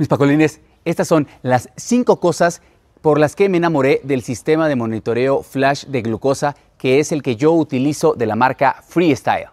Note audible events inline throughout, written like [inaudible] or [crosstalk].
Mis Pacolines, estas son las cinco cosas por las que me enamoré del sistema de monitoreo flash de glucosa, que es el que yo utilizo de la marca Freestyle.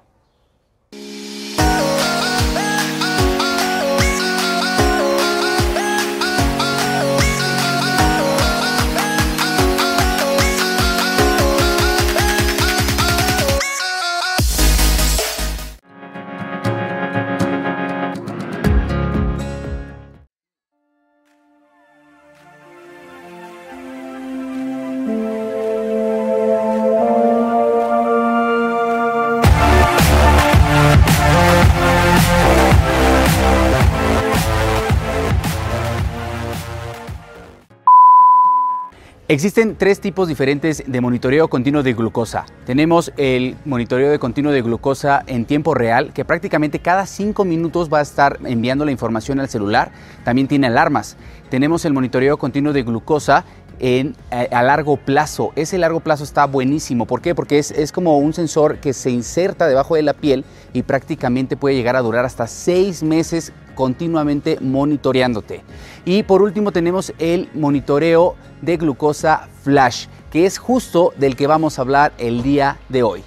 Existen tres tipos diferentes de monitoreo continuo de glucosa. Tenemos el monitoreo de continuo de glucosa en tiempo real, que prácticamente cada cinco minutos va a estar enviando la información al celular. También tiene alarmas. Tenemos el monitoreo continuo de glucosa en, eh, a, largo plazo. Ese largo plazo está buenísimo. ¿Por qué? Porque es, es, como un sensor que se inserta debajo de la piel y prácticamente puede llegar a durar hasta seis meses continuamente monitoreándote. Y por último tenemos el monitoreo de glucosa flash, que es justo del que vamos a hablar el día de hoy.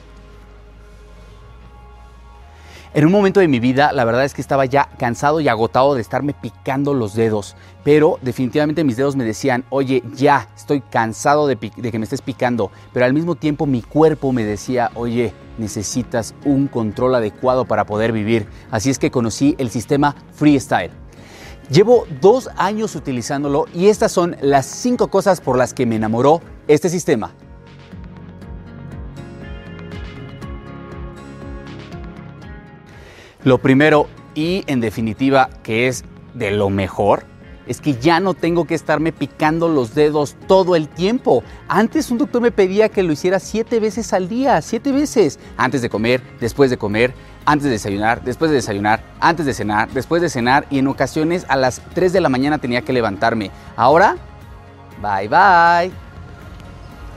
En un momento de mi vida, la verdad es que estaba ya cansado y agotado de estarme picando los dedos, pero definitivamente mis dedos me decían, oye, ya, estoy cansado de, que me estés picando, pero al mismo tiempo mi cuerpo me decía, oye, necesitas un control adecuado para poder vivir. Así es que conocí el sistema Freestyle. Llevo dos años utilizándolo y estas son las cinco cosas por las que me enamoró este sistema. Lo primero y en definitiva que es de lo mejor es que ya no tengo que estarme picando los dedos todo el tiempo. Antes un doctor me pedía que lo hiciera siete veces al día, siete veces. Antes de comer, después de comer, antes de desayunar, después de desayunar, antes de cenar, después de cenar y en ocasiones a las 3 de la mañana tenía que levantarme. Ahora, bye bye.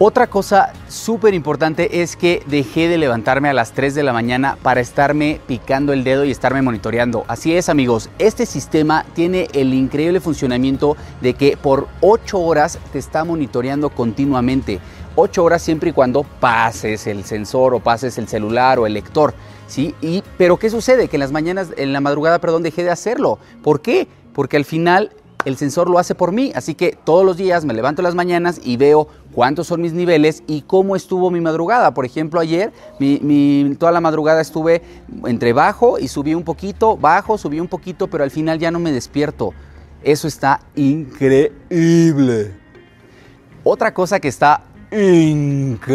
Otra cosa súper importante es que dejé de levantarme a las 3 de la mañana para estarme picando el dedo y estarme monitoreando. Así es amigos, este sistema tiene el increíble funcionamiento de que por 8 horas te está monitoreando continuamente. 8 horas siempre y cuando pases el sensor o pases el celular o el lector. ¿sí? Y, pero ¿qué sucede? Que en las mañanas, en la madrugada, perdón, dejé de hacerlo. ¿Por qué? Porque al final el sensor lo hace por mí, así que todos los días me levanto las mañanas y veo cuántos son mis niveles y cómo estuvo mi madrugada. Por ejemplo, ayer mi, toda la madrugada estuve entre bajo y subí un poquito, bajo, subí un poquito, pero al final ya no me despierto. Eso está increíble. Otra cosa que está increíble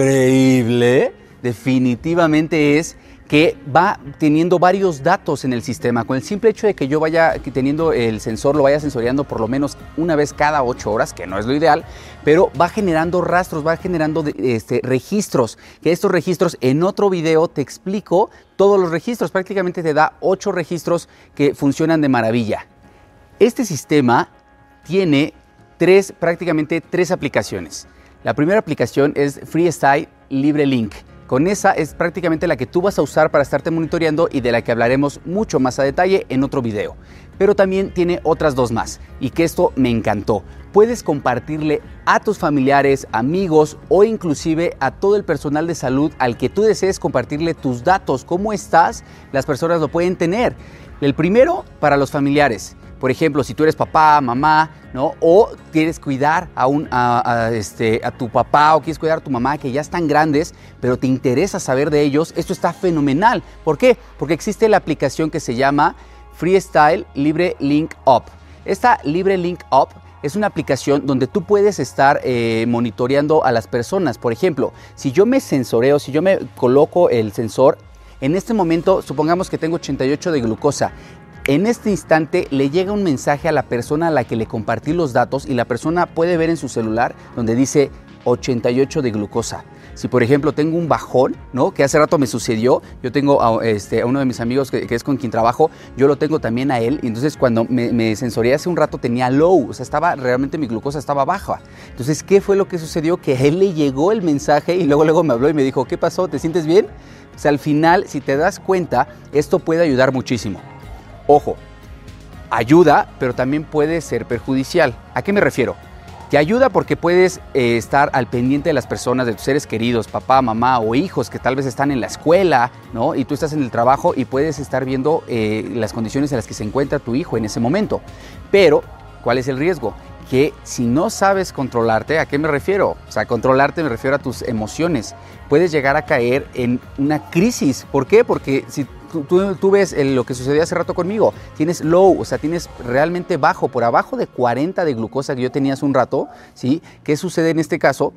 definitivamente es que va teniendo varios datos en el sistema. Con el simple hecho de que yo vaya teniendo el sensor, lo vaya sensoreando por lo menos una vez cada ocho horas, que no es lo ideal, pero va generando rastros, va generando este, registros. Que estos registros, en otro video te explico todos los registros, prácticamente te da ocho registros que funcionan de maravilla. Este sistema tiene tres, prácticamente tres aplicaciones. La primera aplicación es Freestyle Libre Link. Con esa es prácticamente la que tú vas a usar para estarte monitoreando y de la que hablaremos mucho más a detalle en otro video. Pero también tiene otras dos más y que esto me encantó. Puedes compartirle a tus familiares, amigos o inclusive a todo el personal de salud al que tú desees compartirle tus datos, cómo estás, las personas lo pueden tener. El primero para los familiares. Por ejemplo, si tú eres papá, mamá, ¿no? O quieres cuidar a, un, a, este, a tu papá o quieres cuidar a tu mamá que ya están grandes, pero te interesa saber de ellos, esto está fenomenal. ¿Por qué? Porque existe la aplicación que se llama Freestyle Libre Link Up. Esta Libre Link Up es una aplicación donde tú puedes estar eh, monitoreando a las personas. Por ejemplo, si yo me sensoreo, si yo me coloco el sensor, en este momento supongamos que tengo 88 de glucosa en este instante le llega un mensaje a la persona a la que le compartí los datos y la persona puede ver en su celular donde dice 88 de glucosa. Si por ejemplo tengo un bajón, ¿no? Que hace rato me sucedió, yo tengo a, este, uno de mis amigos que, es con quien trabajo, yo lo tengo también a él, entonces cuando me, me hace un rato tenía low, o sea, estaba, realmente mi glucosa estaba baja. Entonces, ¿qué fue lo que sucedió? Que a él le llegó el mensaje y luego, luego me habló y me dijo, ¿qué pasó? ¿Te sientes bien? O sea, al final, si te das cuenta, esto puede ayudar muchísimo. Ojo, ayuda, pero también puede ser perjudicial. ¿A qué me refiero? Te ayuda porque puedes eh, estar al pendiente de las personas, de tus seres queridos, papá, mamá o hijos que tal vez están en la escuela, ¿no? Y tú estás en el trabajo y puedes estar viendo eh, las condiciones en las que se encuentra tu hijo en ese momento. Pero, ¿cuál es el riesgo? que si no sabes controlarte, ¿a qué me refiero? O sea, controlarte me refiero a tus emociones. Puedes llegar a caer en una crisis. ¿Por qué? Porque si tú, ves lo que sucedió hace rato conmigo. Tienes low, o sea, tienes realmente bajo, por abajo de 40 de glucosa que yo tenía hace un rato, ¿sí? ¿Qué sucede en este caso?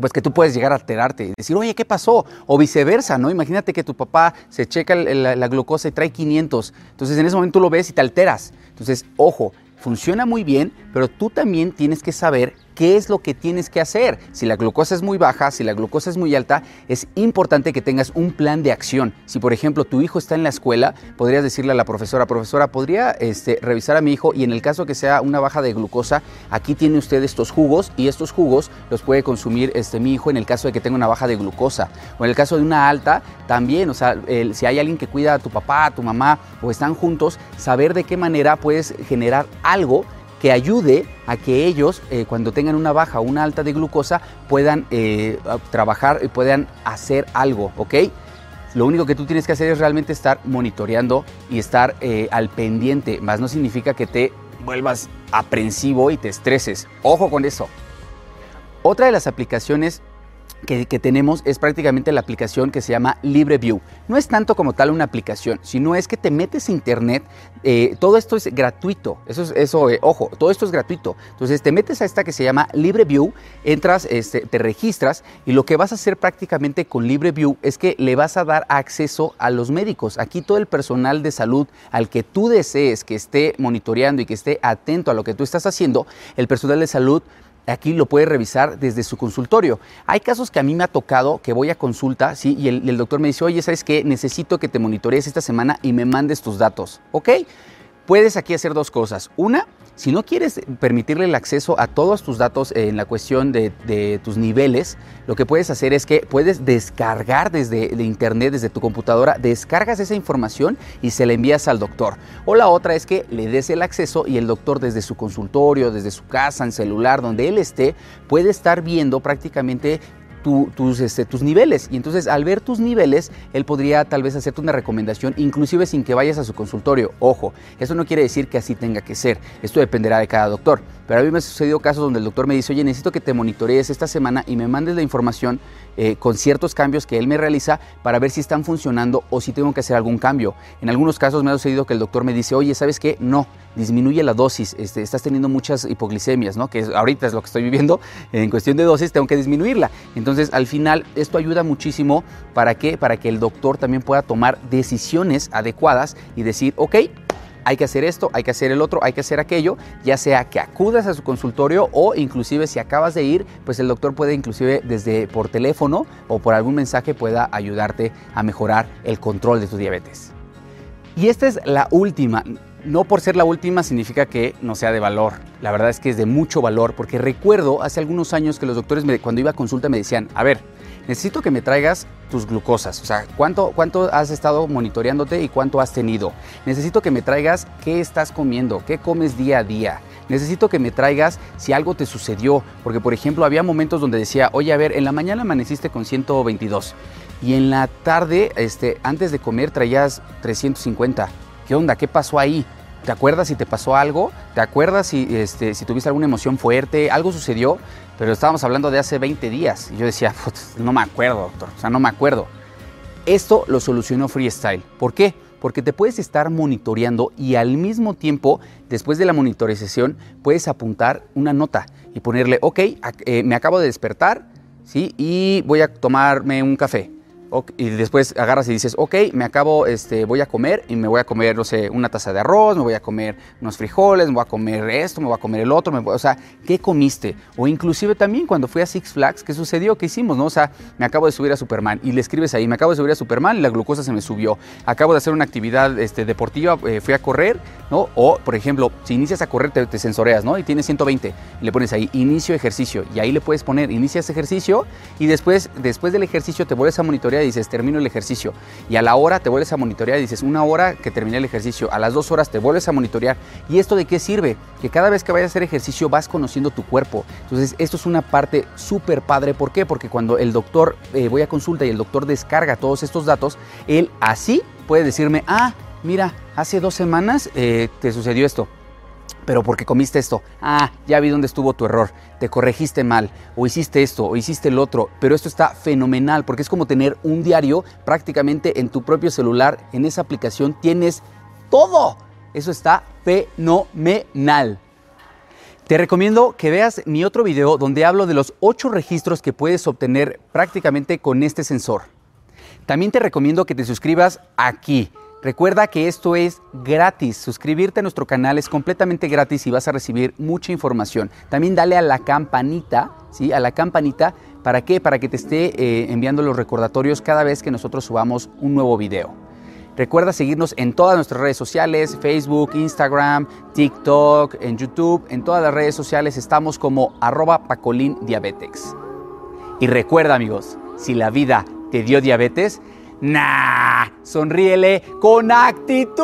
pues que tú puedes llegar a alterarte y decir, oye, ¿qué pasó? O viceversa, ¿no? Imagínate que tu papá se checa la, la, glucosa y trae 500. Entonces en ese momento tú lo ves y te alteras. Entonces, ojo, funciona muy bien, pero tú también tienes que saber qué es lo que tienes que hacer. Si la glucosa es muy baja, si la glucosa es muy alta, es importante que tengas un plan de acción. Si por ejemplo tu hijo está en la escuela, podrías decirle a la profesora, profesora, ¿podría este, revisar a mi hijo? Y en el caso que sea una baja de glucosa, aquí tiene usted estos jugos y estos jugos los puede consumir este, mi hijo en el caso de que tenga una baja de glucosa. O en el caso de una alta, también, o sea, si hay alguien que cuida a tu papá, a tu mamá o están juntos, saber de qué manera puedes generar algo que ayude a que ellos, eh, cuando tengan una baja o una alta de glucosa, puedan eh, trabajar y puedan hacer algo, ¿ok? Lo único que tú tienes que hacer es realmente estar monitoreando y estar eh, al pendiente, más no significa que te vuelvas aprensivo y te estreses. Ojo con eso. Otra de las aplicaciones que, tenemos es prácticamente la aplicación que se llama LibreView. No es tanto como tal una aplicación, sino es que te metes a internet, eh, todo esto es gratuito, eso, es, eso eh, ojo, todo esto es gratuito. Entonces te metes a esta que se llama LibreView, entras, este, te registras y lo que vas a hacer prácticamente con LibreView es que le vas a dar acceso a los médicos. Aquí todo el personal de salud al que tú desees que esté monitoreando y que esté atento a lo que tú estás haciendo, el personal de salud aquí lo puede revisar desde su consultorio. Hay casos que a mí me ha tocado que voy a consulta, ¿sí? Y el, el doctor me dice, oye, ¿sabes qué? Necesito que te monitorees esta semana y me mandes tus datos, ¿ok? Puedes aquí hacer dos cosas. Una, si no quieres permitirle el acceso a todos tus datos en la cuestión de, tus niveles, lo que puedes hacer es que puedes descargar desde internet, desde tu computadora, descargas esa información y se la envías al doctor. O la otra es que le des el acceso y el doctor desde su consultorio, desde su casa, en celular, donde él esté, puede estar viendo prácticamente tus, este, tus niveles. Y entonces al ver tus niveles, él podría tal vez hacerte una recomendación, inclusive sin que vayas a su consultorio. Ojo, eso no quiere decir que así tenga que ser. Esto dependerá de cada doctor. Pero a mí me ha sucedido casos donde el doctor me dice, oye, necesito que te monitorees esta semana y me mandes la información eh, con ciertos cambios que él me realiza para ver si están funcionando o si tengo que hacer algún cambio. En algunos casos me ha sucedido que el doctor me dice, oye, ¿sabes qué? No, disminuye la dosis, este, estás teniendo muchas hipoglicemias, ¿no? Que ahorita es lo que estoy viviendo, en cuestión de dosis tengo que disminuirla. Entonces, al final, esto ayuda muchísimo para que, para que el doctor también pueda tomar decisiones adecuadas y decir, ok, hay que hacer esto, hay que hacer el otro, hay que hacer aquello, ya sea que acudas a su consultorio o inclusive si acabas de ir, pues el doctor puede inclusive desde por teléfono o por algún mensaje pueda ayudarte a mejorar el control de tu diabetes. Y esta es la última. No por ser la última significa que no sea de valor. La verdad es que es de mucho valor porque recuerdo hace algunos años que los doctores cuando iba a consulta me decían, a ver, necesito que me traigas tus glucosas, o sea, ¿cuánto, cuánto has estado monitoreándote y cuánto has tenido. Necesito que me traigas qué estás comiendo, qué comes día a día. Necesito que me traigas si algo te sucedió, porque por ejemplo había momentos donde decía, oye, a ver, en la mañana amaneciste con 122 y en la tarde, este, antes de comer traías 350. ¿Qué onda? ¿Qué pasó ahí? ¿Te acuerdas si te pasó algo? ¿Te acuerdas si, este, tuviste alguna emoción fuerte? ¿Algo sucedió? Pero estábamos hablando de hace 20 días. Y yo decía, [laughs] no me acuerdo, doctor. O sea, no me acuerdo. Esto lo solucionó Freestyle. ¿Por qué? Porque te puedes estar monitoreando y al mismo tiempo, después de la monitorización, puedes apuntar una nota y ponerle, ok, eh, me acabo de despertar, ¿sí? Y voy a tomarme un café y después agarras y dices, ok, me acabo, este, voy a comer y me voy a comer, no sé, una taza de arroz, me voy a comer unos frijoles, me voy a comer esto, me voy a comer el otro, o sea, ¿qué comiste? O inclusive también cuando fui a Six Flags, ¿qué sucedió? ¿Qué hicimos? No? O sea, me acabo de subir a Superman y le escribes ahí, me acabo de subir a Superman y la glucosa se me subió. Acabo de hacer una actividad este, deportiva, eh, fui a correr, ¿no? O, por ejemplo, si inicias a correr, te, te sensoreas, ¿no? Y tienes 120, y le pones ahí, inicio ejercicio, y ahí le puedes poner, inicias ejercicio, y después, después del ejercicio te vuelves a monitorear dices, termino el ejercicio. Y a la hora te vuelves a monitorear y dices, una hora que terminé el ejercicio. A las dos horas te vuelves a monitorear. ¿Y esto de qué sirve? Que cada vez que vayas a hacer ejercicio vas conociendo tu cuerpo. Entonces, esto es una parte súper padre. ¿Por qué? Porque cuando el doctor, eh, voy a consulta y el doctor descarga todos estos datos, él así puede decirme, ah, mira, hace dos semanas eh, te sucedió esto pero porque comiste esto, ah, ya vi dónde estuvo tu error, te corregiste mal, o hiciste esto, o hiciste el otro, pero esto está fenomenal, porque es como tener un diario prácticamente en tu propio celular, en esa aplicación tienes todo, eso está fenomenal. Te recomiendo que veas mi otro video donde hablo de los 8 registros que puedes obtener prácticamente con este sensor. También te recomiendo que te suscribas aquí Recuerda que esto es gratis. Suscribirte a nuestro canal es completamente gratis y vas a recibir mucha información. También dale a la campanita, ¿sí? A la campanita. ¿Para qué? Para que te esté eh, enviando los recordatorios cada vez que nosotros subamos un nuevo video. Recuerda seguirnos en todas nuestras redes sociales, Facebook, Instagram, TikTok, en YouTube, en todas las redes sociales estamos como arroba Pacolín Diabetes. Y recuerda amigos, si la vida te dio diabetes, Nah, sonríele con actitud.